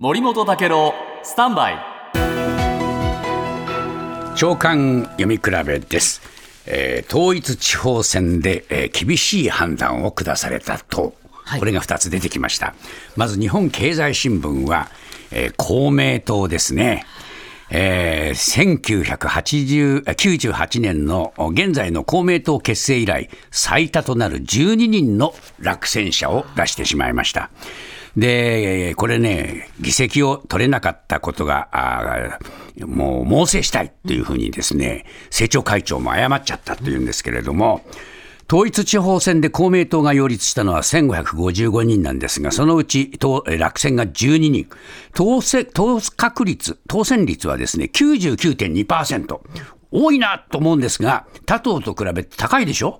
森本武郎スタンバイ。長官読み比べです、えー統一地方選で、えー厳しい判断を下された党、これが2つ出てきました。まず日本経済新聞は、えー公明党ですね。えー1980 98年の現在の公明党結成以来最多となる12人の落選者を出してしまいました。で、これね、議席を取れなかったことが、もう猛省したいというふうにですね、政調会長も謝っちゃったというんですけれども、統一地方選で公明党が擁立したのは1555人なんですが、そのうち落選が12人、当選当確率、当選率はですね99.2%、多いなと思うんですが、他党と比べて高いでしょ、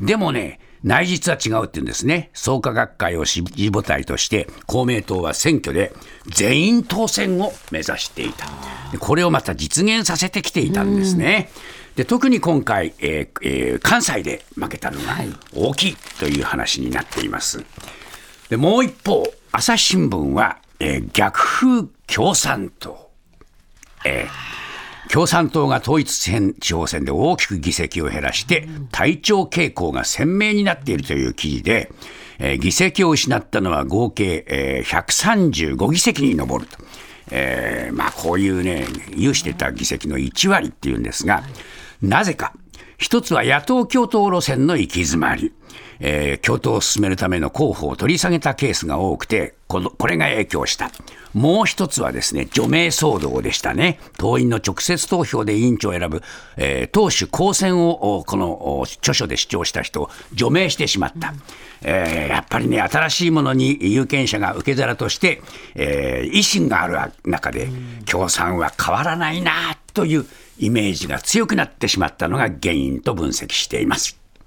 でもね、内実は違うって言うんですね、創価学会を支持母体として、公明党は選挙で全員当選を目指していた、でこれをまた実現させてきていたんですね。で特に今回、えーえー関西で負けたのが大きいという話になっています。でもう一方、朝日新聞は、えー逆風共産党。えー共産党が統一地方選で大きく議席を減らして、体調傾向が鮮明になっているという記事で、えー議席を失ったのは合計、えー135議席に上ると。えーまあ、こういうね、有してた議席の1割っていうんですが、なぜか。一つは野党共闘路線の行き詰まり。えー共闘を進めるための候補を取り下げたケースが多くて、このこれが影響した。もう一つはですね、除名騒動でしたね。党員の直接投票で委員長を選ぶ、えー党首公選をおこのお著書で主張した人を除名してしまった。えーやっぱりね、新しいものに有権者が受け皿として、えー維新がある中で、共産は変わらないなというイメージが強くなってしまったのが原因と分析しています。